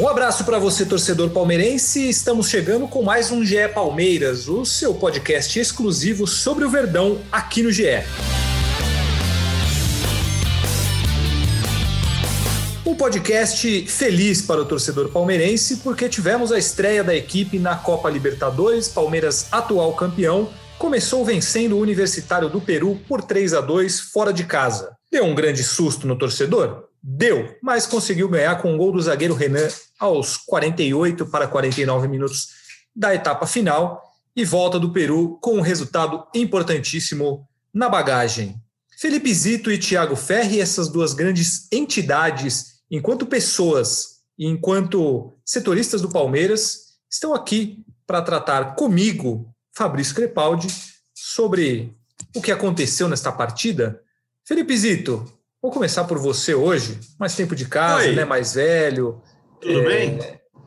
Um abraço para você, torcedor palmeirense. Estamos chegando com mais um GE Palmeiras, o seu podcast exclusivo sobre o Verdão aqui no GE. Um podcast feliz para o torcedor palmeirense, porque tivemos a estreia da equipe na Copa Libertadores. Palmeiras, atual campeão, começou vencendo o Universitário do Peru por 3 a 2 fora de casa. Deu um grande susto no torcedor? Deu, mas conseguiu ganhar com o gol do zagueiro Renan aos 48 para 49 minutos da etapa final e volta do Peru com um resultado importantíssimo na bagagem. Felipe Zito e Thiago Ferri, essas duas grandes entidades, enquanto pessoas e enquanto setoristas do Palmeiras, estão aqui para tratar comigo, Fabrício Crepaldi, sobre o que aconteceu nesta partida. Felipe Zito, Vou começar por você hoje. Mais tempo de casa, Oi. né? Mais velho. Tudo É, bem?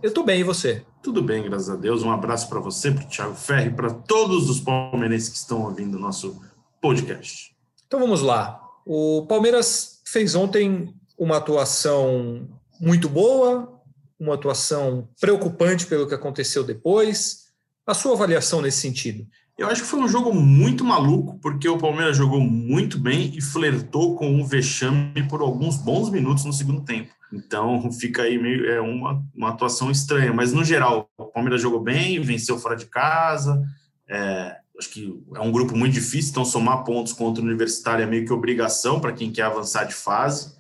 Eu tô bem, e você? Tudo bem, graças a Deus. Um abraço para você, para o Thiago Ferri, para todos os palmeirenses que estão ouvindo o nosso podcast. Então vamos lá. O Palmeiras fez ontem uma atuação muito boa, uma atuação preocupante pelo que aconteceu depois. A sua avaliação nesse sentido? Eu acho que foi um jogo muito maluco, porque o Palmeiras jogou muito bem e flertou com um vexame por alguns bons minutos no segundo tempo. Então fica aí meio é uma, uma atuação estranha, mas no geral o Palmeiras jogou bem, venceu fora de casa. é, acho que é um grupo muito difícil, então somar pontos contra o Universitário é meio que obrigação para quem quer avançar de fase.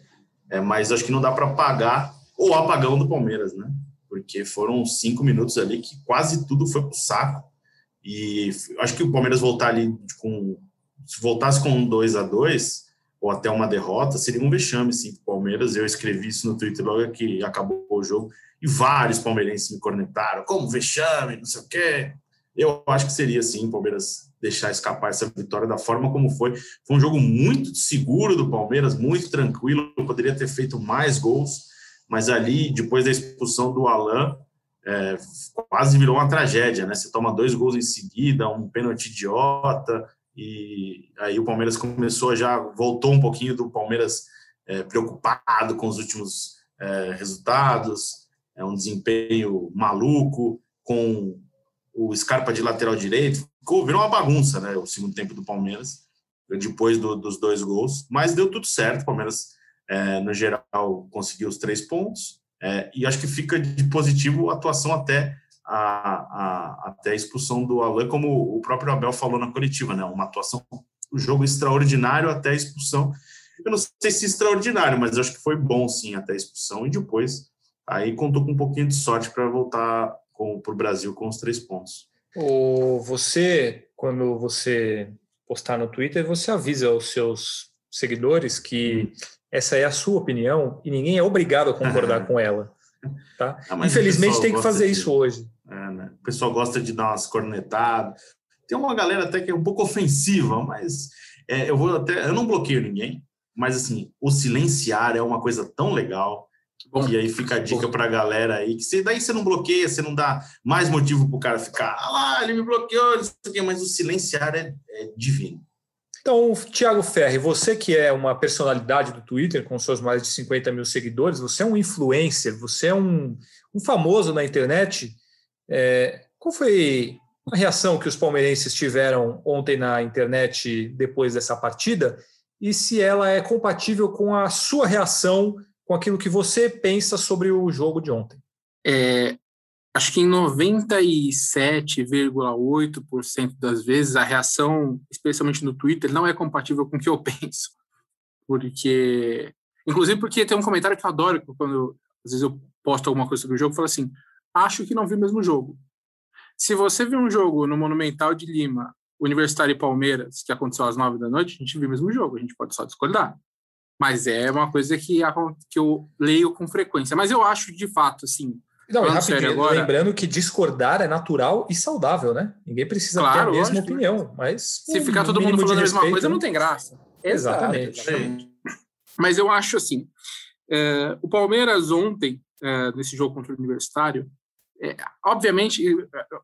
É, mas acho que não dá para pagar o apagão do Palmeiras, né? Porque foram cinco minutos ali que quase tudo foi pro saco. E acho que o Palmeiras voltar ali com. Se voltasse com um 2 a 2 ou até uma derrota, seria um vexame, sim, para o Palmeiras. Eu escrevi isso no Twitter logo que acabou o jogo, e vários palmeirenses me cornetaram, como vexame, não sei o quê. Eu acho que seria, sim, o Palmeiras deixar escapar essa vitória da forma como foi. Foi um jogo muito seguro do Palmeiras, muito tranquilo, poderia ter feito mais gols, mas ali, depois da expulsão do Alain, é, quase virou uma tragédia, né? Você toma dois gols em seguida, um pênalti idiota, e aí o Palmeiras começou já, voltou um pouquinho do Palmeiras é, preocupado com os últimos é, resultados, é um desempenho maluco, com o Scarpa de lateral direito, ficou, virou uma bagunça, né? O segundo tempo do Palmeiras, depois do, dos dois gols, mas deu tudo certo, o Palmeiras, é, no geral, conseguiu os três pontos, é, e acho que fica de positivo a atuação até a, a, até a expulsão do Alain, como o próprio Abel falou na coletiva, né? Uma atuação, um jogo extraordinário até a expulsão. Eu não sei se extraordinário, mas acho que foi bom sim até a expulsão e depois aí contou com um pouquinho de sorte para voltar para o Brasil com os três pontos. O, você, quando você postar no Twitter, você avisa aos seus seguidores que hum. Essa é a sua opinião e ninguém é obrigado a concordar com ela. Tá? Ah, Infelizmente tem que fazer de, isso hoje. É, né? O pessoal gosta de dar umas cornetadas. Tem uma galera até que é um pouco ofensiva, mas é, eu vou até. Eu não bloqueio ninguém, mas assim, o silenciar é uma coisa tão legal. Bom, e aí fica a dica para a galera aí, que você, daí você não bloqueia, você não dá mais motivo para o cara ficar, ah lá, ele me bloqueou, não sei o quê, mas o silenciar é, é divino. Então, Tiago Ferri, você que é uma personalidade do Twitter, com seus mais de 50 mil seguidores, você é um influencer, você é um, um famoso na internet. É, qual foi a reação que os palmeirenses tiveram ontem na internet depois dessa partida? E se ela é compatível com a sua reação, com aquilo que você pensa sobre o jogo de ontem? É, acho que em 97,8% das vezes a reação, especialmente no Twitter, não é compatível com o que eu penso. Porque. Inclusive porque tem um comentário que eu adoro quando às vezes eu posto alguma coisa sobre o jogo, fala assim: acho que não vi o mesmo jogo. Se você viu um jogo no Monumental de Lima Universitário e Palmeiras, que aconteceu às nove da noite, a gente viu o mesmo jogo, a gente pode só discordar. Mas é uma coisa que, que eu leio com frequência. Mas eu acho, de fato, assim, não, rapidinho, agora... lembrando que discordar é natural e saudável, né? Ninguém precisa claro, ter a mesma lógico. opinião, mas... Se um ficar todo mundo falando a mesma coisa, não tem graça. Exatamente. Exatamente. Mas eu acho assim, é, o Palmeiras ontem, é, nesse jogo contra o Universitário, é, obviamente,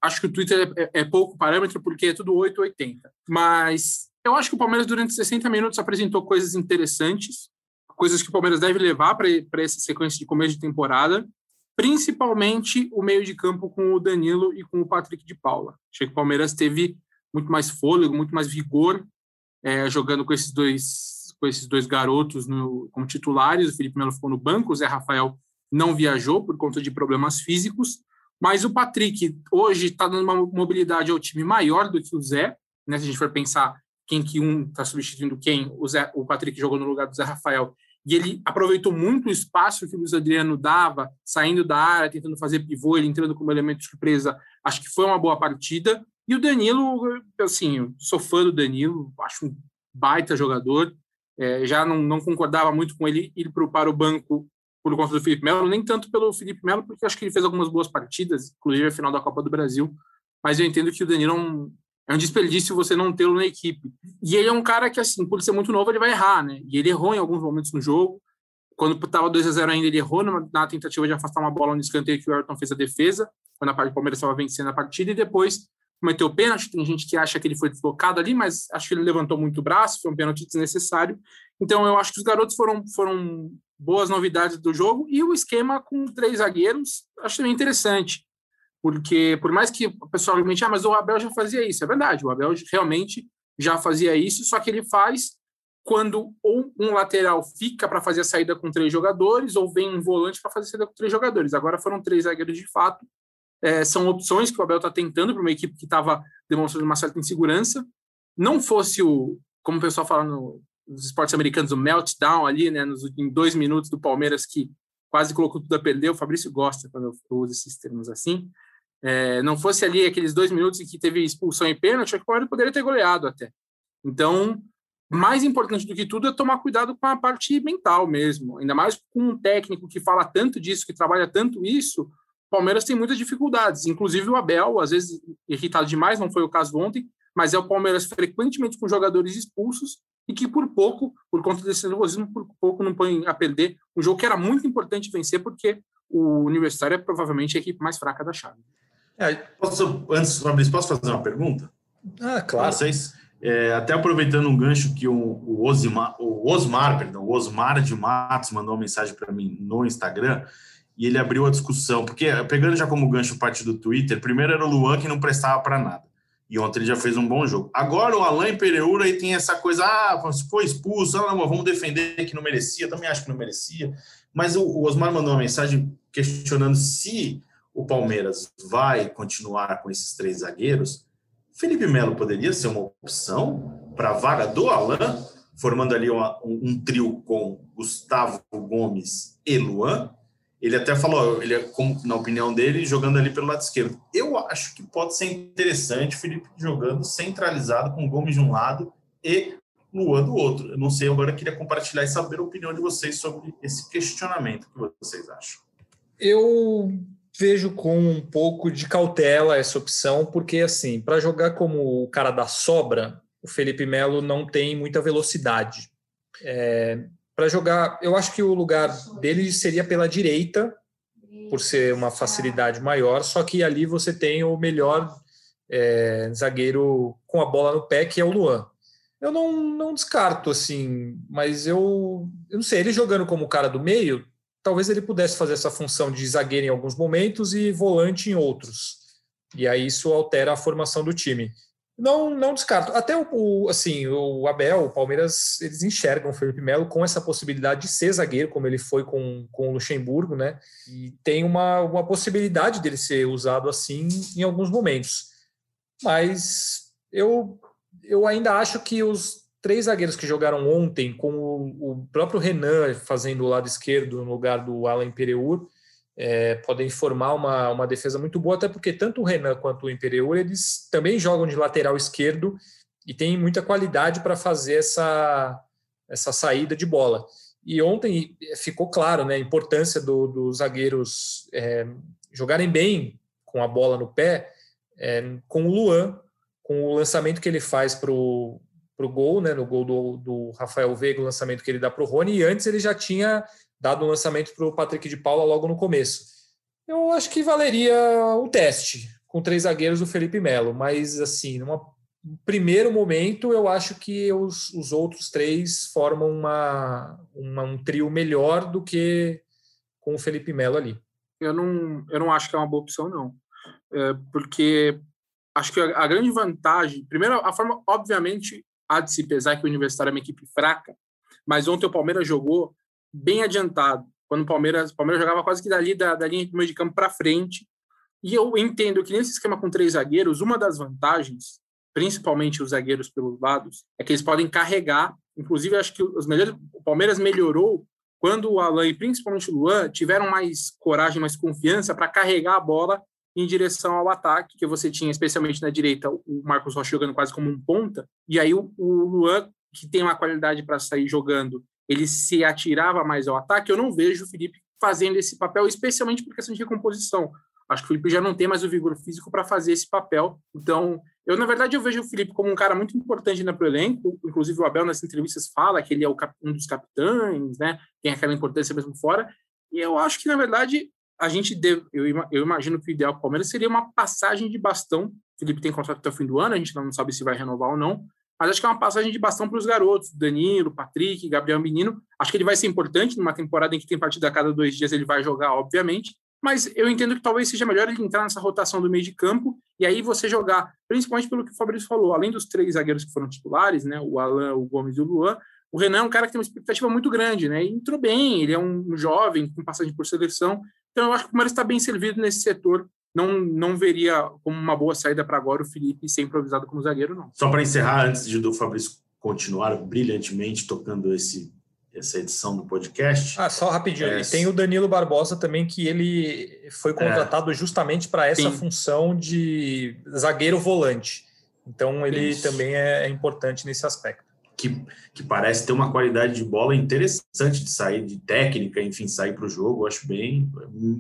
acho que o Twitter é, é, pouco parâmetro porque é tudo 880. Mas eu acho que o Palmeiras, durante 60 minutos, apresentou coisas interessantes, coisas que o Palmeiras deve levar para essa sequência de começo de temporada, principalmente o meio de campo com o Danilo e com o Patrick de Paula. Achei que o Palmeiras teve muito mais fôlego, muito mais vigor, é, jogando com esses dois com esses dois garotos no, como titulares. O Felipe Melo ficou no banco, o Zé Rafael não viajou por conta de problemas físicos. Mas o Patrick hoje está dando uma mobilidade ao time maior do que o Zé. Né? Se a gente for pensar quem que um está substituindo quem, o, Zé, o Patrick jogou no lugar do Zé Rafael. E ele aproveitou muito o espaço que o Luiz Adriano dava, saindo da área, tentando fazer pivô, ele entrando como elemento de surpresa. Acho que foi uma boa partida. E o Danilo, assim, sou fã do Danilo, acho um baita jogador. É, já não, não concordava muito com ele ir para o banco por conta do Felipe Melo, nem tanto pelo Felipe Melo, porque acho que ele fez algumas boas partidas, inclusive a final da Copa do Brasil, mas eu entendo que o Danilo é um, é um desperdício você não tê-lo na equipe. E ele é um cara que, assim, por ser muito novo, ele vai errar, né? E ele errou em alguns momentos no jogo. Quando estava 2 a 0 ainda, ele errou na, na, tentativa de afastar uma bola no escanteio que o Ayrton fez a defesa, quando a parte do Palmeiras estava vencendo a partida, e depois cometeu pênalti. Tem gente que acha que ele foi deslocado ali, mas acho que ele levantou muito o braço, foi um pênalti desnecessário. Então, eu acho que os garotos foram, foram boas novidades do jogo e o esquema com três zagueiros acho também interessante, porque por mais que o pessoal argumente, ah, mas o Abel já fazia isso, é verdade, o Abel realmente já fazia isso, só que ele faz quando ou um lateral fica para fazer a saída com três jogadores, ou vem um volante para fazer a saída com três jogadores. Agora foram três zagueiros de fato. É, são opções que o Abel está tentando para uma equipe que estava demonstrando uma certa insegurança. Não fosse o, como o pessoal fala no, nos esportes americanos, o meltdown ali, né, nos, em dois minutos do Palmeiras, que quase colocou tudo a perder. O Fabrício gosta quando eu uso esses termos assim. É, não fosse ali aqueles dois minutos em que teve expulsão e pênalti, o Palmeiras poderia ter goleado até. Então, mais importante do que tudo é tomar cuidado com a parte mental mesmo. Ainda mais com um técnico que fala tanto disso, que trabalha tanto isso, o Palmeiras tem muitas dificuldades. Inclusive o Abel, às vezes irritado demais, não foi o caso ontem, mas é o Palmeiras frequentemente com jogadores expulsos e que por pouco, por conta desse nervosismo, por pouco não põe a perder um jogo que era muito importante vencer, porque o Universitário é provavelmente a equipe mais fraca da chave. É, posso, antes, Fabrício, posso fazer uma pergunta? Ah, claro. Vocês, é, até aproveitando um gancho que o, o, Osmar, o Osmar, perdão, o Osmar de Matos mandou uma mensagem para mim no Instagram e ele abriu a discussão, porque pegando já como gancho parte do Twitter, primeiro era o Luan que não prestava para nada. E ontem ele já fez um bom jogo. Agora o Alain Pereira aí tem essa coisa, ah, foi expulso, ah, não, vamos defender que não merecia, também acho que não merecia. Mas o, o Osmar mandou uma mensagem questionando se o Palmeiras vai continuar com esses três zagueiros. Felipe Melo poderia ser uma opção para a vaga do Alain, formando ali uma, um, um trio com Gustavo Gomes e Luan. Ele até falou, ele, é na opinião dele, jogando ali pelo lado esquerdo. Eu acho que pode ser interessante o Felipe jogando centralizado com Gomes de um lado e Luan do outro. Eu não sei, agora eu queria compartilhar e saber a opinião de vocês sobre esse questionamento. O que vocês acham? Eu vejo com um pouco de cautela essa opção, porque assim, para jogar como o cara da sobra, o Felipe Melo não tem muita velocidade. É, para jogar. Eu acho que o lugar dele seria pela direita, por ser uma facilidade maior, só que ali você tem o melhor é, zagueiro com a bola no pé, que é o Luan. Eu não, não descarto, assim, mas eu, eu não sei, ele jogando como cara do meio, talvez ele pudesse fazer essa função de zagueiro em alguns momentos e volante em outros. E aí isso altera a formação do time. Não, não descarto. Até o, o, assim, o Abel, o Palmeiras, eles enxergam o Felipe Melo com essa possibilidade de ser zagueiro, como ele foi com, com o Luxemburgo, né? E tem uma, uma possibilidade dele ser usado assim em alguns momentos. Mas eu, eu ainda acho que os três zagueiros que jogaram ontem, com o, o próprio Renan fazendo o lado esquerdo no lugar do Alan Pereur, é, podem formar uma, uma defesa muito boa, até porque tanto o Renan quanto o Imperiur, eles também jogam de lateral esquerdo e têm muita qualidade para fazer essa, essa saída de bola. E ontem ficou claro né, a importância dos do zagueiros é, jogarem bem com a bola no pé, é, com o Luan, com o lançamento que ele faz para o gol, né, no gol do, do Rafael Veiga, o lançamento que ele dá para o Rony, e antes ele já tinha dado um lançamento para o Patrick de Paula logo no começo. Eu acho que valeria o teste com três zagueiros do Felipe Melo, mas assim, num primeiro momento, eu acho que os, os outros três formam uma, uma, um trio melhor do que com o Felipe Melo ali. Eu não, eu não acho que é uma boa opção, não. É, porque acho que a, a grande vantagem, primeiro, a forma, obviamente, há de se pesar que o Universitário é uma equipe fraca, mas ontem o Palmeiras jogou bem adiantado, quando o Palmeiras, o Palmeiras jogava quase que dali da, da linha de meio de campo para frente. E eu entendo que nesse esquema com três zagueiros, uma das vantagens, principalmente os zagueiros pelos lados, é que eles podem carregar. Inclusive, acho que os melhores, o Palmeiras melhorou quando o Alain e principalmente o Luan tiveram mais coragem, mais confiança para carregar a bola em direção ao ataque, que você tinha, especialmente na direita, o Marcos Rocha jogando quase como um ponta, e aí o, o Luan, que tem uma qualidade para sair jogando ele se atirava mais ao ataque, eu não vejo o Felipe fazendo esse papel, especialmente por questão de recomposição. Acho que o Felipe já não tem mais o vigor físico para fazer esse papel. Então, eu, na verdade, eu vejo o Felipe como um cara muito importante na pro elenco. Inclusive, o Abel, nas entrevistas, fala que ele é um dos capitães, né? Tem aquela importância mesmo fora. E eu acho que, na verdade, a gente deve. Eu, imagino que o ideal para o Palmeiras seria uma passagem de bastão. O Felipe tem contrato até o fim do ano, a gente não sabe se vai renovar ou não mas acho que é uma passagem de bastão para os garotos, Danilo, Patrick, Gabriel Menino. Acho que ele vai ser importante numa temporada em que tem partida a cada dois dias, ele vai jogar, obviamente. Mas eu entendo que talvez seja melhor ele entrar nessa rotação do meio de campo e aí você jogar, principalmente pelo que o Fabrício falou, além dos três zagueiros que foram titulares, né, o Alan, o Gomes e o Luan, o Renan é um cara que tem uma expectativa muito grande, né? Entrou bem, ele é um jovem com passagem por seleção. Então eu acho que o Palmeiras está bem servido nesse setor não, não veria como uma boa saída para agora o Felipe ser improvisado como zagueiro, não. Só para encerrar, antes de do Fabrício continuar brilhantemente tocando esse, essa edição do podcast. Ah, só rapidinho. É... tem o Danilo Barbosa também, que ele foi contratado é... justamente para essa Sim. função de zagueiro volante. Então ele Isso. também é, é importante nesse aspecto que, que parece ter uma qualidade de bola interessante de sair, de técnica, enfim, sair para o jogo. Acho bem,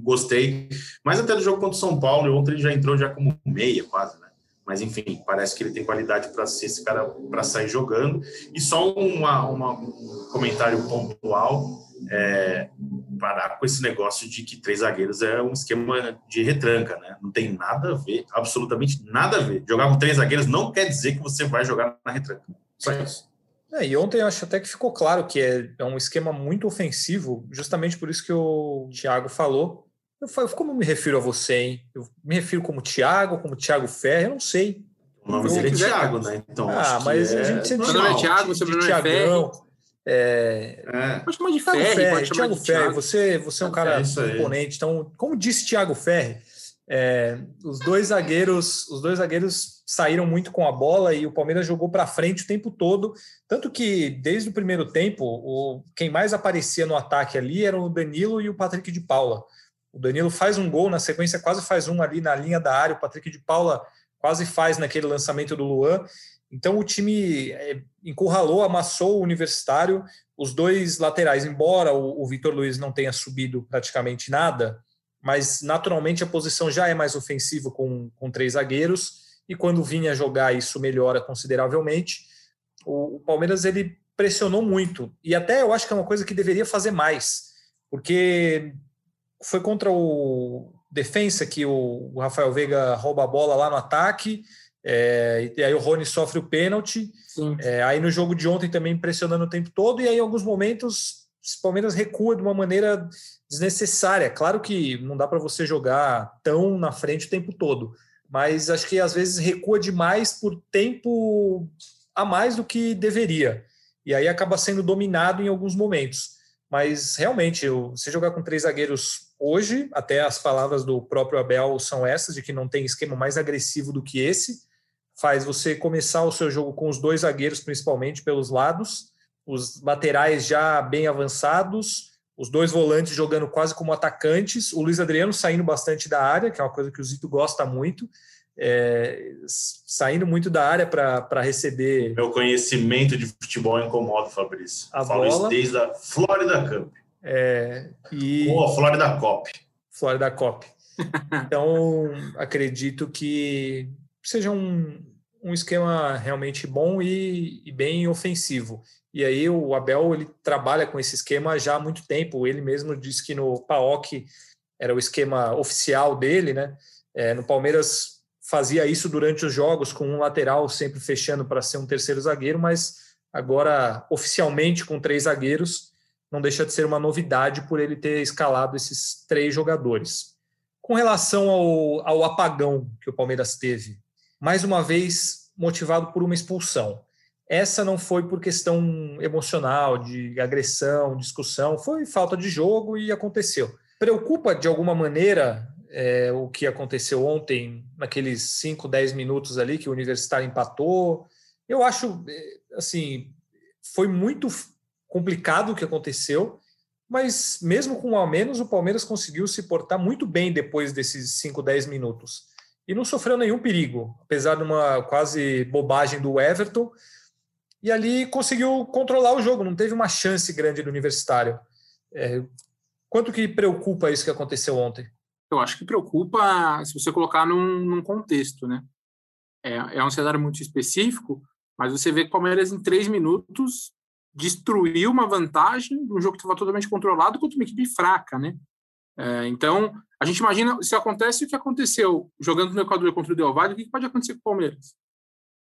gostei. Mas até do jogo contra o São Paulo, ontem ele já entrou já como meia, quase, né? Mas enfim, parece que ele tem qualidade para ser esse cara para sair jogando. E só uma, uma um comentário pontual é, parar com esse negócio de que três zagueiros é um esquema de retranca, né? Não tem nada a ver, absolutamente nada a ver. Jogar com três zagueiros não quer dizer que você vai jogar na retranca. Só isso. É, e ontem eu acho até que ficou claro que é, é, um esquema muito ofensivo, justamente por isso que o Thiago falou. Eu falo, como eu me refiro a você, hein? Eu me refiro como Thiago, como Thiago Ferre, eu não sei. O nome dele é Thiago, né? Então, ah, mas a gente sempre chama é Thiago, de, de Thiagão. É... É. Pode chamar de Ferre, Ferre pode Thiago Ferre, você, você é um cara é imponente. Então, como disse Thiago Ferre, é, os dois zagueiros, os dois zagueiros saíram muito com a bola e o Palmeiras jogou para frente o tempo todo, tanto que desde o primeiro tempo, o, quem mais aparecia no ataque ali eram o Danilo e o Patrick de Paula. O Danilo faz um gol na sequência, quase faz um ali na linha da área, o Patrick de Paula quase faz naquele lançamento do Luan. Então o time é, encurralou, amassou o Universitário, os dois laterais, embora o, o Vitor Luiz não tenha subido praticamente nada, mas naturalmente a posição já é mais ofensiva com, com três zagueiros, e quando vinha jogar isso melhora consideravelmente. O, o Palmeiras ele pressionou muito, e até eu acho que é uma coisa que deveria fazer mais, porque foi contra o Defensa que o, o Rafael Veiga rouba a bola lá no ataque, é, e aí o Rony sofre o pênalti. É, aí no jogo de ontem também pressionando o tempo todo, e aí em alguns momentos o Palmeiras recua de uma maneira desnecessária. Claro que não dá para você jogar tão na frente o tempo todo, mas acho que às vezes recua demais por tempo a mais do que deveria. E aí acaba sendo dominado em alguns momentos. Mas realmente, você jogar com três zagueiros hoje, até as palavras do próprio Abel são essas, de que não tem esquema mais agressivo do que esse, faz você começar o seu jogo com os dois zagueiros, principalmente pelos lados, os laterais já bem avançados, os dois volantes jogando quase como atacantes, o Luiz Adriano saindo bastante da área, que é uma coisa que o Zito gosta muito, é, saindo muito da área para receber. Meu conhecimento de futebol incomoda, Fabrício. A Falo bola. isso desde a Florida Cup. É, e Ou a Florida Cop. Florida Cop. Então, acredito que seja um, um esquema realmente bom e, e bem ofensivo. E aí o Abel ele trabalha com esse esquema já há muito tempo. Ele mesmo disse que no PAOK era o esquema oficial dele, né? É, no Palmeiras fazia isso durante os jogos com um lateral sempre fechando para ser um terceiro zagueiro, mas agora oficialmente com três zagueiros não deixa de ser uma novidade por ele ter escalado esses três jogadores. Com relação ao, ao apagão que o Palmeiras teve, mais uma vez motivado por uma expulsão. Essa não foi por questão emocional, de agressão, discussão, foi falta de jogo e aconteceu. Preocupa de alguma maneira é, o que aconteceu ontem, naqueles 5, 10 minutos ali que o Universitário empatou? Eu acho, assim, foi muito complicado o que aconteceu, mas mesmo com um a menos, o Palmeiras conseguiu se portar muito bem depois desses 5, 10 minutos. E não sofreu nenhum perigo, apesar de uma quase bobagem do Everton. E ali conseguiu controlar o jogo, não teve uma chance grande do Universitário. É, quanto que preocupa isso que aconteceu ontem? Eu acho que preocupa se você colocar num, num contexto, né? É, é um cenário muito específico, mas você vê que o Palmeiras em três minutos destruiu uma vantagem de um jogo que estava totalmente controlado contra uma equipe fraca, né? É, então, a gente imagina, se acontece o que aconteceu jogando no Equador contra o Del Valle, o que pode acontecer com o Palmeiras?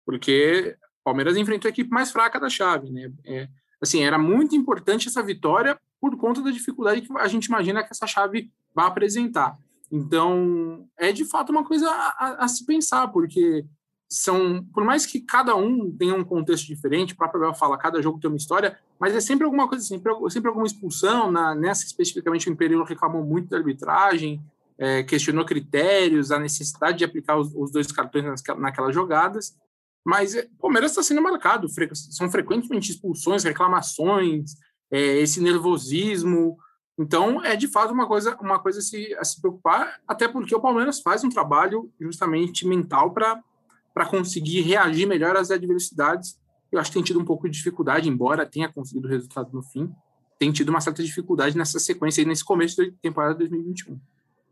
Porque Palmeiras enfrentou a equipe mais fraca da chave, né? É, assim, era muito importante essa vitória por conta da dificuldade que a gente imagina que essa chave vai apresentar. Então, é de fato uma coisa a, a, a se pensar, porque são, por mais que cada um tenha um contexto diferente, o próprio Abel fala, cada jogo tem uma história, mas é sempre alguma coisa, sempre, sempre alguma expulsão, na, nessa especificamente o Imperial reclamou muito da arbitragem, é, questionou critérios, a necessidade de aplicar os, os dois cartões nas, naquelas jogadas, mas o Palmeiras está sendo marcado, são frequentemente expulsões, reclamações, é, esse nervosismo, então é de fato uma coisa, uma coisa a se, a se preocupar, até porque o Palmeiras faz um trabalho justamente mental para conseguir reagir melhor às adversidades. Eu acho que tem tido um pouco de dificuldade, embora tenha conseguido o resultado no fim, tem tido uma certa dificuldade nessa sequência aí, nesse começo da temporada 2021.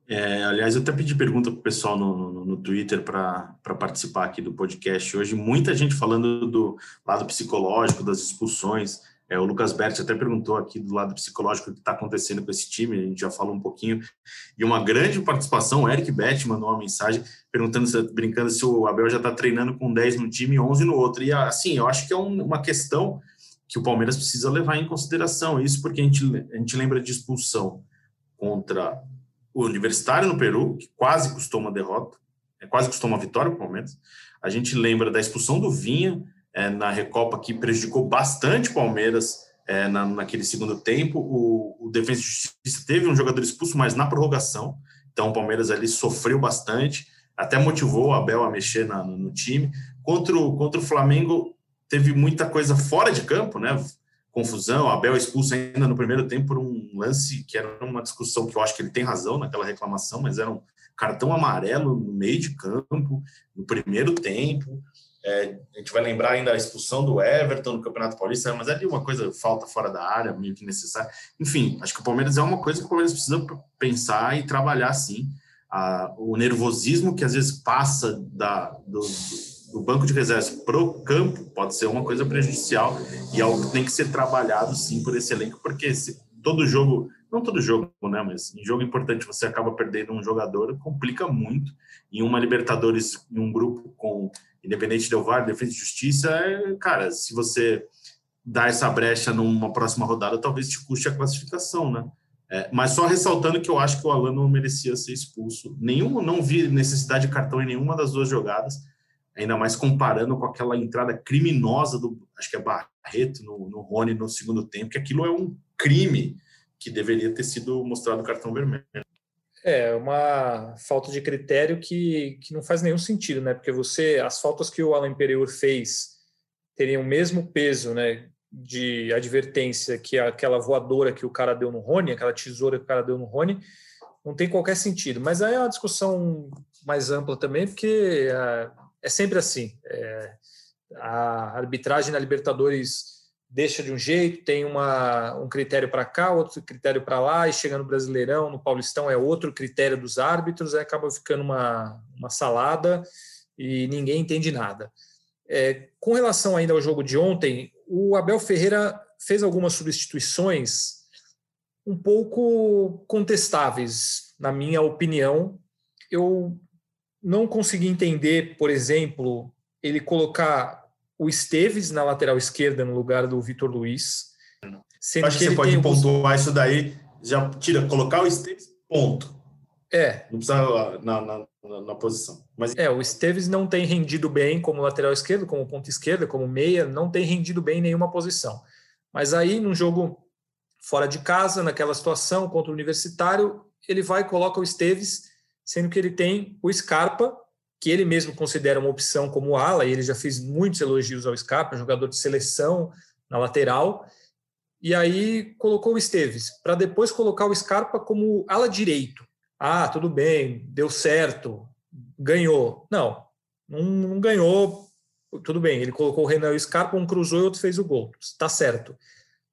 É, aliás, eu até pedi pergunta para o pessoal no, no, no Twitter para participar aqui do podcast hoje. Muita gente falando do lado psicológico, das expulsões. É, o Lucas Berti até perguntou aqui do lado psicológico o que está acontecendo com esse time, a gente já falou um pouquinho. E uma grande participação, o Eric Betti mandou uma mensagem perguntando, brincando se o Abel já está treinando com 10 no time e 11 no outro. E assim, eu acho que é um, uma questão que o Palmeiras precisa levar em consideração. Isso porque a gente, a gente lembra de expulsão contra o Universitário no Peru, que quase custou uma derrota, quase custou uma vitória para o Palmeiras. A gente lembra da expulsão do Vinha é, na Recopa, que prejudicou bastante o Palmeiras é, na, naquele segundo tempo. O, o Justiça teve um jogador expulso, mas na prorrogação. Então o Palmeiras ali sofreu bastante, até motivou o Abel a mexer na, no, no, time. Contra o, contra o Flamengo, teve muita coisa fora de campo, né? Confusão, Abel expulso ainda no primeiro tempo por um lance que era uma discussão que eu acho que ele tem razão naquela reclamação, mas era um cartão amarelo no meio de campo, no primeiro tempo. É, a gente vai lembrar ainda a expulsão do Everton no Campeonato Paulista, mas ali uma coisa falta fora da área, meio que necessária. Enfim, acho que o Palmeiras é uma coisa que o Palmeiras precisa pensar e trabalhar sim. Ah, o nervosismo que às vezes passa da, do, do banco de reservas para o campo pode ser uma coisa prejudicial e algo que tem que ser trabalhado sim por esse elenco, porque se todo jogo, não todo jogo, né, mas em jogo importante você acaba perdendo um jogador, complica muito. Em uma Libertadores, em um grupo com Independente Del VAR, Defesa e Justiça, é, cara, se você dá essa brecha numa próxima rodada, talvez te custe a classificação, né? É, mas só ressaltando que eu acho que o Alan não merecia ser expulso. Nenhum, não vi necessidade de cartão em nenhuma das duas jogadas, ainda mais comparando com aquela entrada criminosa do, acho que é Barreto, no, no Rony no segundo tempo, que aquilo é um crime que deveria ter sido mostrado cartão vermelho. É uma falta de critério que, que não faz nenhum sentido, né? Porque você, as faltas que o Alan Pereur fez teriam o mesmo peso, né? de advertência que aquela voadora que o cara deu no Rony, aquela tesoura que o cara deu no Rony, não tem qualquer sentido. Mas aí é uma discussão mais ampla também, porque é, é sempre assim. É, a arbitragem na Libertadores deixa de um jeito, tem uma, um critério para cá, outro critério para lá, e chega no Brasileirão, no Paulistão é outro critério dos árbitros, aí acaba ficando uma, uma salada e ninguém entende nada. É, com relação ainda ao jogo de ontem, o Abel Ferreira fez algumas substituições um pouco contestáveis, na minha opinião. Eu não consegui entender, por exemplo, ele colocar o Esteves na lateral esquerda no lugar do Vitor Luiz. Acho que, que você pode pontuar isso daí, já tira, colocar o Esteves, ponto. É. Não precisa na, na, na, na, posição. Mas... É, o Esteves não tem rendido bem como lateral esquerdo, como ponta esquerda, como meia, não tem rendido bem em nenhuma posição. Mas aí, num jogo fora de casa, naquela situação contra o Universitário, ele vai e coloca o Esteves, sendo que ele tem o Scarpa, que ele mesmo considera uma opção como ala, e ele já fez muitos elogios ao Scarpa, jogador de seleção na lateral, e aí colocou o Esteves, para depois colocar o Scarpa como ala direito. Ah, tudo bem, deu certo, ganhou. Não, não, ganhou, tudo bem, ele colocou o Renan e o Scarpa, um cruzou e outro fez o gol, está certo.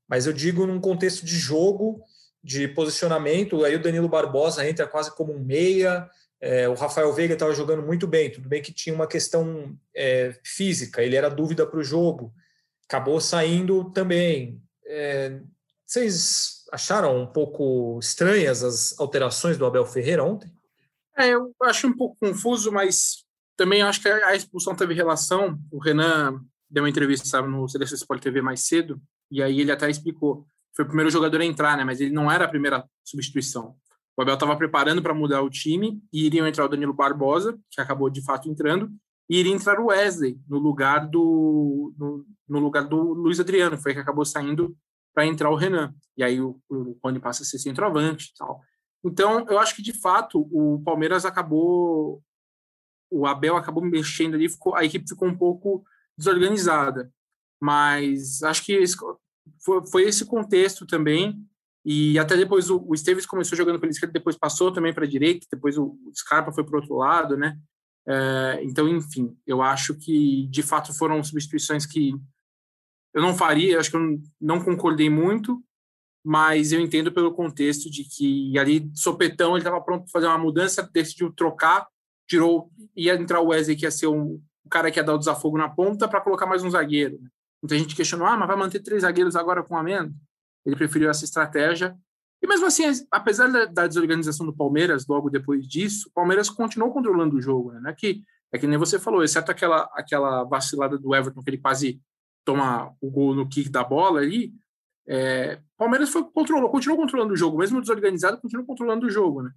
Mas eu digo num contexto de jogo, de posicionamento, aí o Danilo Barbosa entra quase como um meia, é, o Rafael Veiga estava jogando muito bem, tudo bem que tinha uma questão é, física, ele era dúvida para o jogo, acabou saindo também. É, vocês acharam um pouco estranhas as alterações do Abel Ferreira ontem? É, eu acho um pouco confuso, mas também acho que a expulsão teve relação. O Renan deu uma entrevista no Seleção Sport TV mais cedo, e aí ele até explicou. Foi o primeiro jogador a entrar, né? Mas ele não era a primeira substituição. O Abel estava preparando para mudar o time e iriam entrar o Danilo Barbosa, que acabou de fato entrando, e iria entrar o Wesley no lugar do no, no lugar do Luiz Adriano, foi que acabou saindo para entrar o Renan. E aí o, o Rony passa a ser centroavante e tal. Então, eu acho que de fato o Palmeiras acabou o Abel acabou mexendo ali, ficou, a equipe ficou um pouco desorganizada. Mas acho que foi, foi esse contexto também e até depois o, o Esteves começou jogando pela esquerda, depois passou também para a direita, depois o, Scarpa foi para o outro lado, né? É, então, enfim, eu acho que de fato foram substituições que eu não faria, acho que eu não concordei muito, mas eu entendo pelo contexto de que ali, sopetão, ele estava pronto para fazer uma mudança, decidiu trocar, tirou, ia entrar o Wesley, que ia ser um, o cara que ia dar o desafogo na ponta, para colocar mais um zagueiro. Né? Muita gente questionou, ah, mas vai manter três zagueiros agora com a menos? Ele preferiu essa estratégia. E mesmo assim, apesar da, desorganização do Palmeiras logo depois disso, o Palmeiras continuou controlando o jogo. Né? É, que, é que nem você falou, exceto aquela, aquela vacilada do Everton, que ele quase toma o gol no kick da bola ali, é, Palmeiras foi, controlou, continuou controlando o jogo, mesmo desorganizado, continuou controlando o jogo, né?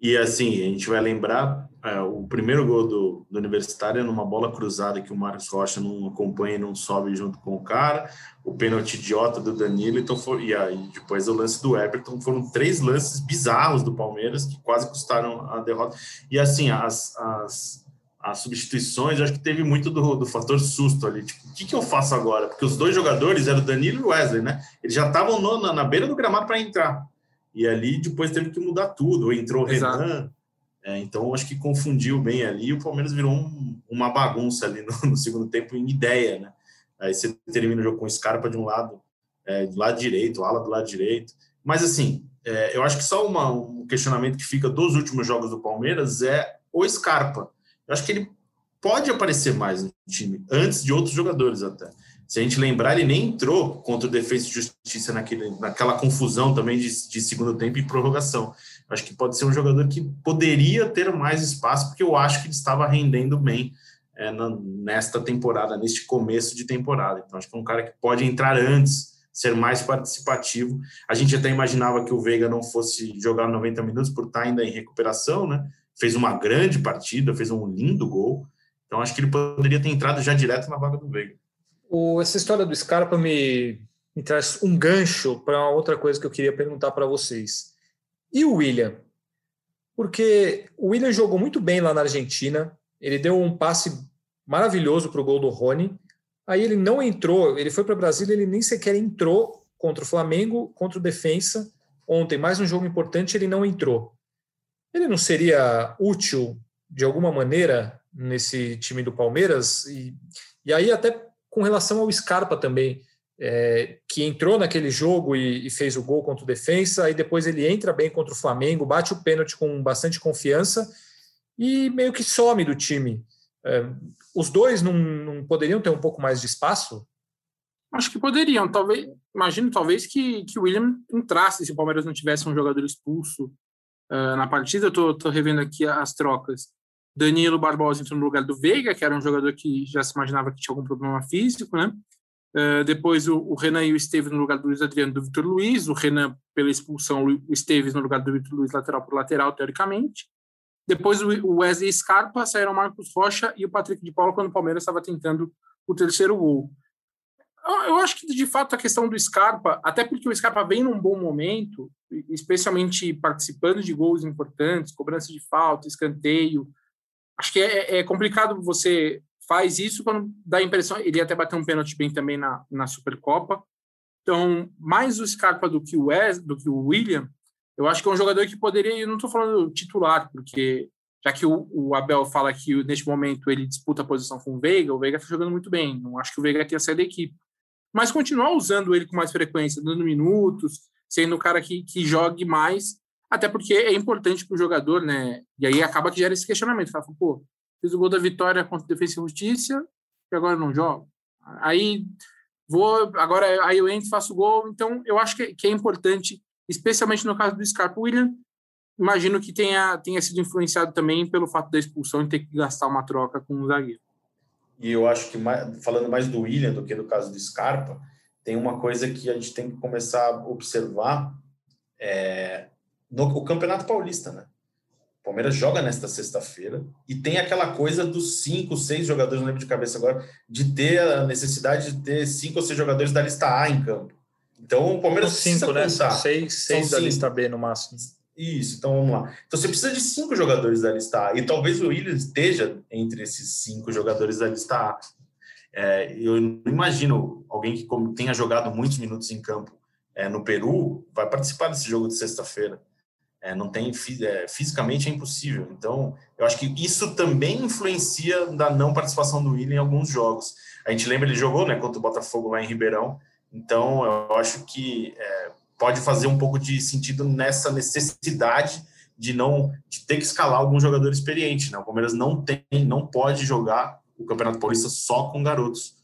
E assim, a gente vai lembrar é, o primeiro gol do, do Universitário é numa bola cruzada que o Marcos Rocha não acompanha e não sobe junto com o cara, o pênalti idiota do Danilo, então foi, e aí depois o lance do Everton. Foram três lances bizarros do Palmeiras que quase custaram a derrota. E assim, as, as, as substituições, acho que teve muito do, do fator susto ali. Tipo, o que, que eu faço agora? Porque os dois jogadores eram o Danilo e o Wesley, né? Eles já estavam na, na beira do gramado para entrar. E ali depois teve que mudar tudo. Entrou o Renan. É, então acho que confundiu bem ali. O Palmeiras virou um, uma bagunça ali no, no, segundo tempo em ideia, né? Aí você termina o jogo com Scarpa de um lado, é, do lado direito, ala do lado direito. Mas assim, é, eu acho que só uma, um questionamento que fica dos últimos jogos do Palmeiras é o Scarpa. Eu acho que ele pode aparecer mais no time, antes de outros jogadores até. Se a gente lembrar, ele nem entrou contra o Defesa e Justiça naquele, naquela confusão também de, de segundo tempo e prorrogação. Acho que pode ser um jogador que poderia ter mais espaço, porque eu acho que ele estava rendendo bem é, na, nesta temporada, neste começo de temporada. Então, acho que é um cara que pode entrar antes, ser mais participativo. A gente até imaginava que o Veiga não fosse jogar 90 minutos por estar ainda em recuperação, né? Fez uma grande partida, fez um lindo gol. Então, acho que ele poderia ter entrado já direto na vaga do Veiga. O, essa história do Scarpa me, me traz um gancho para outra coisa que eu queria perguntar para vocês. E o William? Porque o William jogou muito bem lá na Argentina, ele deu um passe maravilhoso para o gol do Rony. Aí ele não entrou, ele foi para Brasília, ele nem sequer entrou contra o Flamengo, contra o Defensa. Ontem, mais um jogo importante, ele não entrou. Ele não seria útil de alguma maneira nesse time do Palmeiras? E, e aí, até com relação ao Scarpa também, é, que entrou naquele jogo e, e, fez o gol contra o Defensa, aí depois ele entra bem contra o Flamengo, bate o pênalti com bastante confiança e meio que some do time. É, os dois não, não, poderiam ter um pouco mais de espaço? Acho que poderiam. Talvez, imagino talvez que, o William entrasse se o Palmeiras não tivesse um jogador expulso uh, na partida. Eu estou revendo aqui as trocas. Danilo Barbosa entrou no lugar do Veiga, que era um jogador que já se imaginava que tinha algum problema físico, né? Uh, depois o, o, Renan e o Esteves no lugar do Luiz Adriano do Vitor Luiz, o Renan pela expulsão, o Esteves no lugar do Vitor Luiz lateral por lateral, teoricamente. Depois o Wesley Scarpa, saíram Marcos Rocha e o Patrick de Paula quando o Palmeiras estava tentando o terceiro gol. Eu acho que, de fato, a questão do Scarpa, até porque o Scarpa vem num bom momento, especialmente participando de gols importantes, cobrança de falta, escanteio. Acho que é, é complicado você faz isso quando dá a impressão. Ele até bateu um pênalti bem também na, na Supercopa. Então, mais o Scarpa do que o, Wes, do que o William, eu acho que é um jogador que poderia, eu não estou falando titular, porque já que o, o, Abel fala que neste momento ele disputa a posição com o Veiga, o Veiga está jogando muito bem, não acho que o Veiga tenha saído da equipe. Mas continuar usando ele com mais frequência, dando minutos, sendo o cara que, que jogue mais, até porque é importante para o jogador, né? E aí acaba que gera esse questionamento. Fala, pô, fiz o gol da vitória contra o Defesa e Justiça e agora não jogo. Aí vou, agora aí eu entro, faço gol. Então eu acho que, que é importante especialmente no caso do Scarpa William, imagino que tenha, tenha sido influenciado também pelo fato da expulsão e ter que gastar uma troca com o zagueiro. E eu acho que, falando mais do William do que do caso do Scarpa, tem uma coisa que a gente tem que começar a observar é, no o Campeonato Paulista, né? O Palmeiras joga nesta sexta-feira e tem aquela coisa dos cinco, seis jogadores, não lembro de cabeça agora, de ter a necessidade de ter cinco ou seis jogadores da lista A em campo. Então o Palmeiras São cinco, né? Seis, seis da lista B no máximo. Isso, então vamos lá. Então você precisa de cinco jogadores da lista A, e talvez o Williams esteja entre esses cinco jogadores da lista A. É, eu não imagino alguém que tenha jogado muitos minutos em campo é, no Peru vai participar desse jogo de sexta-feira. É, não tem é, fisicamente é impossível. Então, eu acho que isso também influencia da não participação do William em alguns jogos. A gente lembra ele jogou, né, contra o Botafogo lá em Ribeirão então, eu acho que é, pode fazer um pouco de sentido nessa necessidade de não de ter que escalar algum jogador experiente. Né? O Palmeiras não tem, não pode jogar o Campeonato Paulista só com garotos.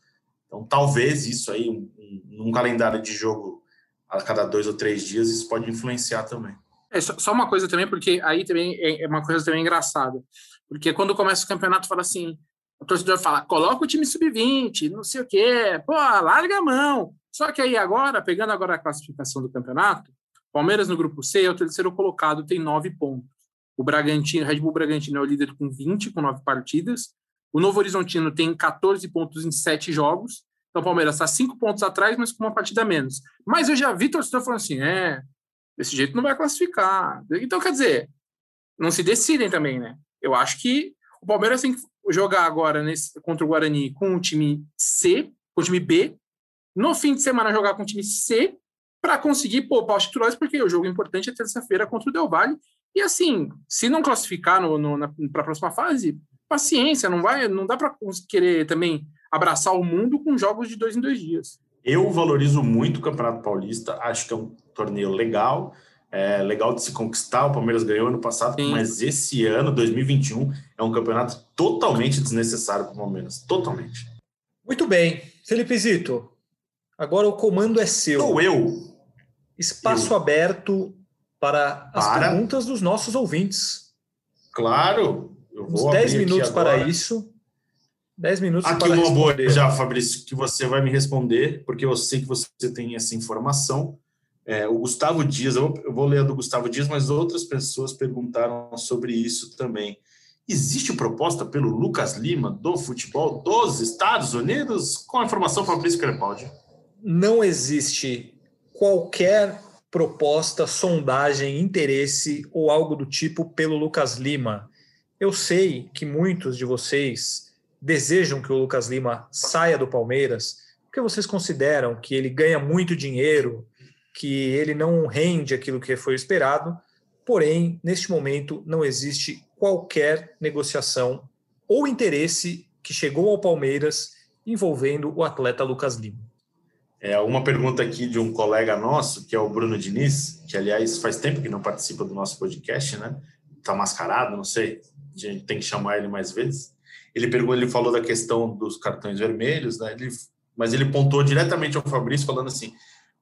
Então, talvez isso aí, um, um, calendário de jogo a cada dois ou três dias, isso pode influenciar também. É só uma coisa também, porque aí também é, é uma coisa também engraçada. Porque quando começa o campeonato, fala assim: o torcedor fala, coloca o time sub-20, não sei o quê, pô, larga a mão. Só que aí agora, pegando agora a classificação do campeonato, Palmeiras no grupo C é o terceiro colocado, tem nove pontos. O Bragantino, Red Bull Bragantino é o líder com 20, com nove partidas. O Novo Horizontino tem 14 pontos em sete jogos. Então o Palmeiras está cinco pontos atrás, mas com uma partida menos. Mas eu já vi torcedor falando assim: é, desse jeito não vai classificar. Então, quer dizer, não se decidem também, né? Eu acho que o Palmeiras tem que jogar agora nesse, contra o Guarani com o time C, com o time B, no fim de semana jogar com o time C para conseguir poupar os titulares, porque o jogo importante é terça-feira contra o Del Valle. E assim, se não classificar para a próxima fase, paciência, não vai, não dá para querer também abraçar o mundo com jogos de dois em dois dias. Eu valorizo muito o Campeonato Paulista, acho que é um torneio legal, é legal de se conquistar. O Palmeiras ganhou ano passado, Sim. mas esse ano, 2021, é um campeonato totalmente desnecessário para o Palmeiras. Totalmente. Muito bem. Felipe Zito, agora o comando é seu. Sou eu. Espaço eu. aberto para as para... perguntas dos nossos ouvintes. Claro. Eu vou Uns 10 minutos para isso. 10 minutos aqui para uma boa já, Fabrício, que você vai me responder, porque eu sei que você tem essa informação. É, o Gustavo Dias, eu, eu vou ler a do Gustavo Dias, mas outras pessoas perguntaram sobre isso também. Existe proposta pelo Lucas Lima do futebol dos Estados Unidos? Com a informação, Fabrício Crepaldi. Não existe qualquer proposta, sondagem, interesse ou algo do tipo pelo Lucas Lima. Eu sei que muitos de vocês desejam que o Lucas Lima saia do Palmeiras, porque vocês consideram que ele ganha muito dinheiro, que ele não rende aquilo que foi esperado, porém, neste momento, não existe qualquer negociação ou interesse que chegou ao Palmeiras envolvendo o atleta Lucas Lima. É uma pergunta aqui de um colega nosso, que é o Bruno Diniz, que aliás faz tempo que não participa do nosso podcast, né? Tá mascarado, não sei. A gente tem que chamar ele mais vezes. Ele perguntou, ele falou da questão dos cartões vermelhos, né? Ele, mas ele pontou diretamente ao Fabrício falando assim: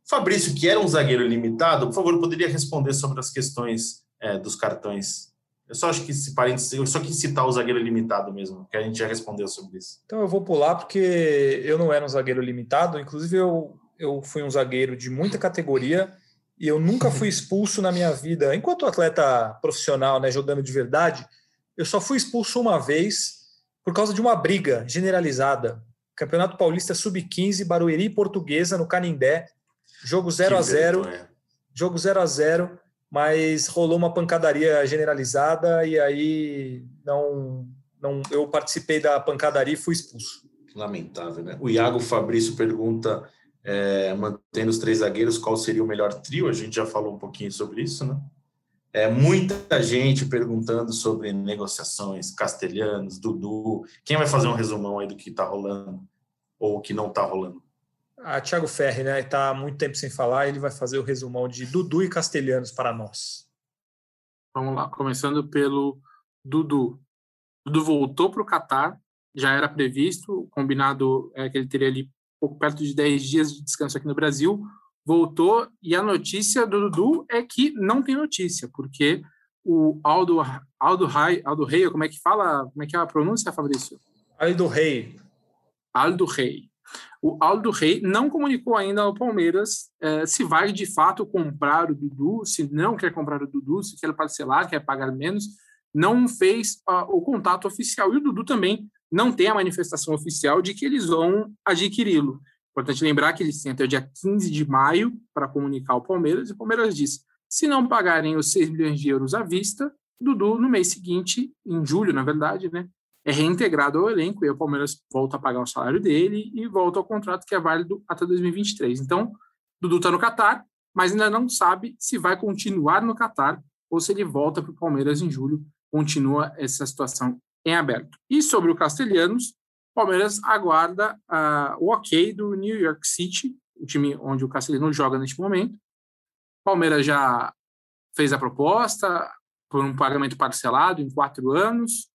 Fabrício, que era um zagueiro limitado, por favor, poderia responder sobre as questões é, dos cartões eu só acho que esse parênteses, eu só quis citar o zagueiro limitado mesmo, que a gente já respondeu sobre isso. Então eu vou pular porque eu não era um zagueiro limitado, inclusive eu, eu fui um zagueiro de muita categoria e eu nunca fui expulso na minha vida. Enquanto atleta profissional, né, jogando de verdade, eu só fui expulso uma vez por causa de uma briga generalizada. Campeonato Paulista Sub-15, Barueri Portuguesa, no Canindé. Jogo 0 a 0 Jogo 0 a 0 mas rolou uma pancadaria generalizada e aí não, não eu participei da pancadaria e fui expulso. Lamentável, né? O Iago Fabrício pergunta, é, mantendo os três zagueiros, qual seria o melhor trio? A gente já falou um pouquinho sobre isso, né? É, muita gente perguntando sobre negociações, castelhanos, Dudu. Quem vai fazer um resumão aí do que está rolando ou que não está rolando? a Thiago Ferri, né? Está há muito tempo sem falar, ele vai fazer o resumão de Dudu e Castelhanos para nós. Vamos lá, começando pelo Dudu. Dudu voltou para o Catar, já era previsto, combinado é que ele teria ali pouco perto de 10 dias de descanso aqui no Brasil, voltou e a notícia do Dudu é que não tem notícia, porque o Aldo Aldo Rei, Aldo Rei, como é que fala, como é que é a pronúncia, Fabrício? Aldo Rei. Aldo Rei o Aldo Rei não comunicou ainda ao Palmeiras eh, se vai de fato comprar o Dudu, se não quer comprar o Dudu, se quer parcelar, quer pagar menos, não fez uh, o contato oficial. E o Dudu também não tem a manifestação oficial de que eles vão adquiri-lo. Importante lembrar que até o dia 15 de maio para comunicar ao Palmeiras, e o Palmeiras diz: se não pagarem os 6 milhões de euros à vista, Dudu, no mês seguinte, em julho, na verdade, né, é reintegrado ao elenco e o Palmeiras volta a pagar o salário dele e volta ao contrato que é válido até 2023. Então, Dudu está no Catar, mas ainda não sabe se vai continuar no Catar ou se ele volta para o Palmeiras em julho. Continua essa situação em aberto. E sobre o Castelhanos, Palmeiras aguarda uh, o ok do New York City, o time onde o Castelhanos joga neste momento. Palmeiras já fez a proposta por um pagamento parcelado em quatro anos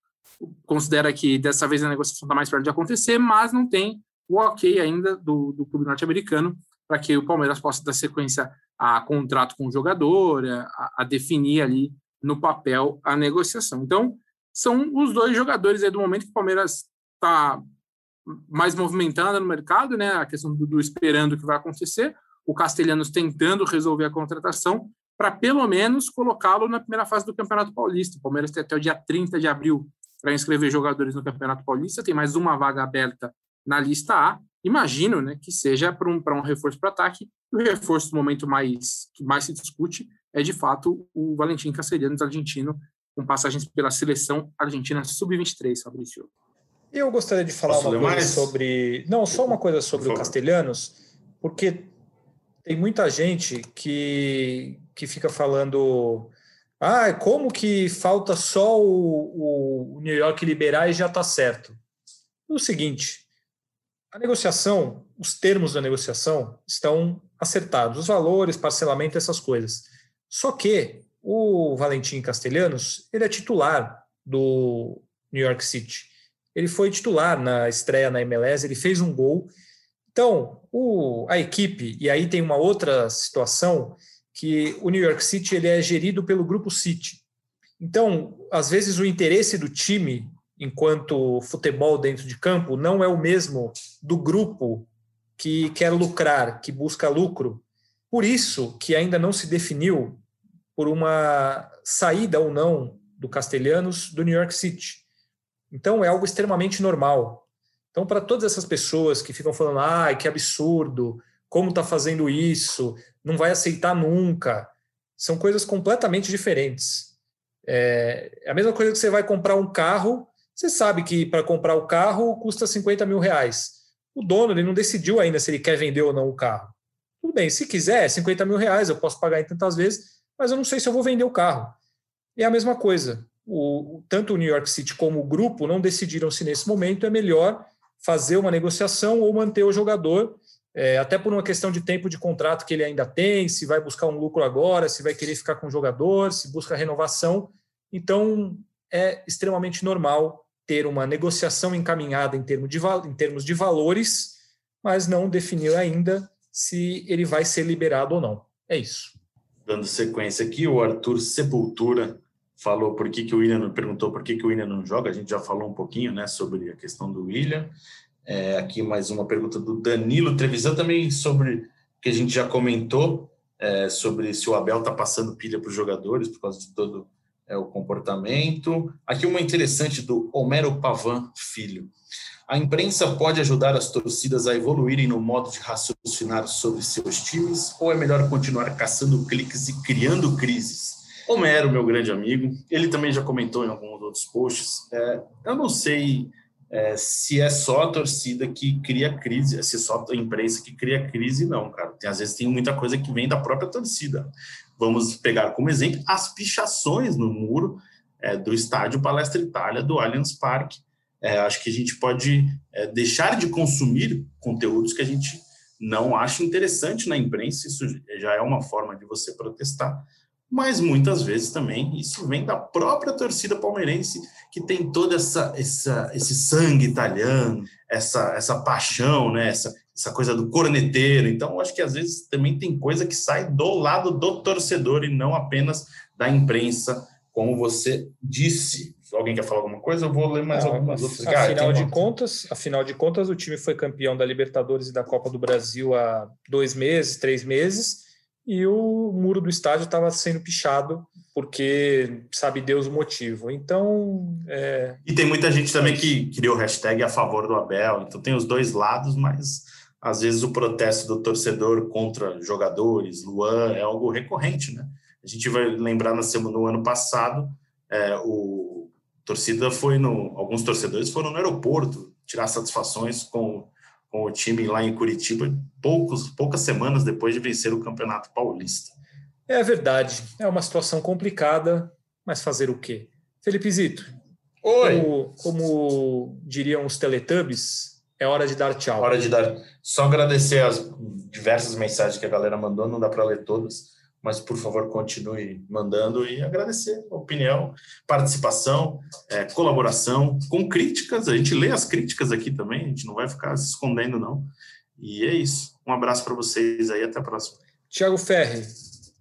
considera que dessa vez a negociação está mais perto de acontecer, mas não tem o ok ainda do, do clube norte-americano para que o Palmeiras possa dar sequência a contrato com o jogador, a, a, definir ali no papel a negociação. Então, são os dois jogadores aí do momento que o Palmeiras está mais movimentando no mercado, né? A questão do, do esperando o que vai acontecer, o Castelhanos tentando resolver a contratação para pelo menos colocá-lo na primeira fase do Campeonato Paulista. O Palmeiras tem até o dia 30 de abril para inscrever jogadores no Campeonato Paulista, tem mais uma vaga aberta na lista A. Imagino né, que seja para um, um reforço para ataque. O reforço do momento mais que mais se discute é, de fato, o Valentim Castellanos, argentino, com passagens pela seleção argentina sub-23, Fabrício. Eu gostaria de falar Posso uma coisa mais? sobre. Não, só uma coisa sobre o Castelhanos, porque tem muita gente que, que fica falando ah, como que falta só o, o New York liberar e já está certo? O seguinte, a negociação, os termos da negociação estão acertados, os valores, parcelamento, essas coisas. Só que o Valentim Castelhanos, ele é titular do New York City. Ele foi titular na estreia na MLS, ele fez um gol. Então, o, a equipe, e aí tem uma outra situação que o New York City ele é gerido pelo grupo City. Então, às vezes o interesse do time enquanto futebol dentro de campo não é o mesmo do grupo que quer lucrar, que busca lucro. Por isso que ainda não se definiu por uma saída ou não do Castelhanos do New York City. Então é algo extremamente normal. Então para todas essas pessoas que ficam falando, ai, que absurdo, como está fazendo isso, não vai aceitar nunca. São coisas completamente diferentes. É, é a mesma coisa que você vai comprar um carro, Você sabe que para comprar o carro custa 50 mil reais. O dono ele não decidiu ainda se ele quer vender ou não o carro. Tudo bem, se quiser, 50 mil reais eu posso pagar em tantas vezes, mas eu não sei se eu vou vender o carro. É a mesma coisa. O, tanto o New York City como o grupo não decidiram se nesse momento é melhor fazer uma negociação ou manter o jogador, é, até por uma questão de tempo de contrato que ele ainda tem, se vai buscar um lucro agora, se vai querer ficar com o jogador, se busca renovação. Então, é extremamente normal ter uma negociação encaminhada em, termo de, em termos de valores, mas não definir ainda se ele vai ser liberado ou não. É isso. Dando sequência aqui, o Arthur Sepultura falou por que, que o William perguntou por que, que o William não joga. A gente já falou um pouquinho né, sobre a questão do William. É, aqui mais uma pergunta do Danilo Trevisan também sobre que a gente já comentou é, sobre se o Abel está passando pilha para os jogadores por causa de todo é, o comportamento. Aqui uma interessante do Homero Pavan Filho. A imprensa pode ajudar as torcidas a evoluírem no modo de raciocinar sobre seus times ou é melhor continuar caçando cliques e criando crises? Homero, meu grande amigo, ele também já comentou em alguns outros posts. É, eu não sei é, se é só a torcida que cria crise, se é só a imprensa que cria crise, não, cara. Tem, às vezes tem muita coisa que vem da própria torcida. Vamos pegar como exemplo as pichações no muro é, do estádio Palestra Itália, do Allianz Parque. É, acho que a gente pode é, deixar de consumir conteúdos que a gente não acha interessante na imprensa, isso já é uma forma de você protestar, mas muitas vezes também isso vem da própria torcida palmeirense, que tem toda essa, essa esse sangue italiano, essa, essa paixão, né? essa, essa coisa do corneteiro. Então, acho que às vezes também tem coisa que sai do lado do torcedor e não apenas da imprensa, como você disse. Se alguém quer falar alguma coisa, eu vou ler mais não, algumas outras. Afinal de contas, afinal de contas, o time foi campeão da Libertadores e da Copa do Brasil há dois meses, três meses, e o muro do estádio estava sendo pichado porque sabe Deus o motivo. Então. É... E tem muita gente também que criou hashtag a favor do Abel, então tem os dois lados, mas às vezes o protesto do torcedor contra jogadores, Luan, é algo recorrente, né? A gente vai lembrar na semana, no ano passado, é, o torcida foi no, alguns torcedores foram no aeroporto tirar satisfações com, com o time lá em Curitiba, poucos, poucas semanas depois de vencer o Campeonato Paulista. É verdade, é uma situação complicada, mas fazer o quê? Felipe Zito, Oi. Como, como diriam os Teletubbies, é hora de dar tchau. Hora de dar. Só agradecer as diversas mensagens que a galera mandou, não dá para ler todas, mas por favor continue mandando e agradecer a opinião, participação, é, colaboração, com críticas. A gente lê as críticas aqui também, a gente não vai ficar se escondendo, não. E é isso. Um abraço para vocês aí, até a próxima. Tiago Ferri,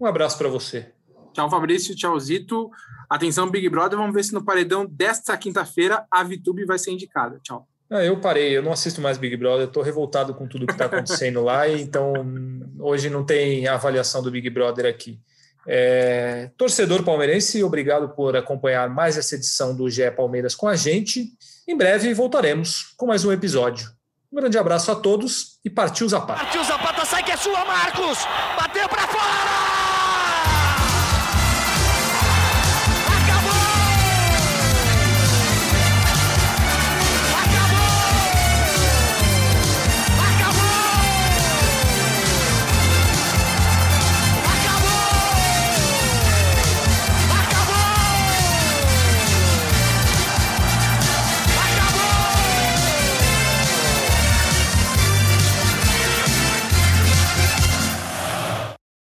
um abraço para você. Tchau, Fabrício. Tchau, Zito. Atenção, Big Brother. Vamos ver se no paredão desta quinta-feira a Vitube vai ser indicada. Tchau. Ah, eu parei, eu não assisto mais Big Brother, estou revoltado com tudo que está acontecendo lá, então hoje não tem avaliação do Big Brother aqui. É, torcedor palmeirense, obrigado por acompanhar mais essa edição do GE Palmeiras com a gente. Em breve voltaremos com mais um episódio. Um grande abraço a todos e partiu Zapata. Partiu Zapata, sai que é sua, Marcos!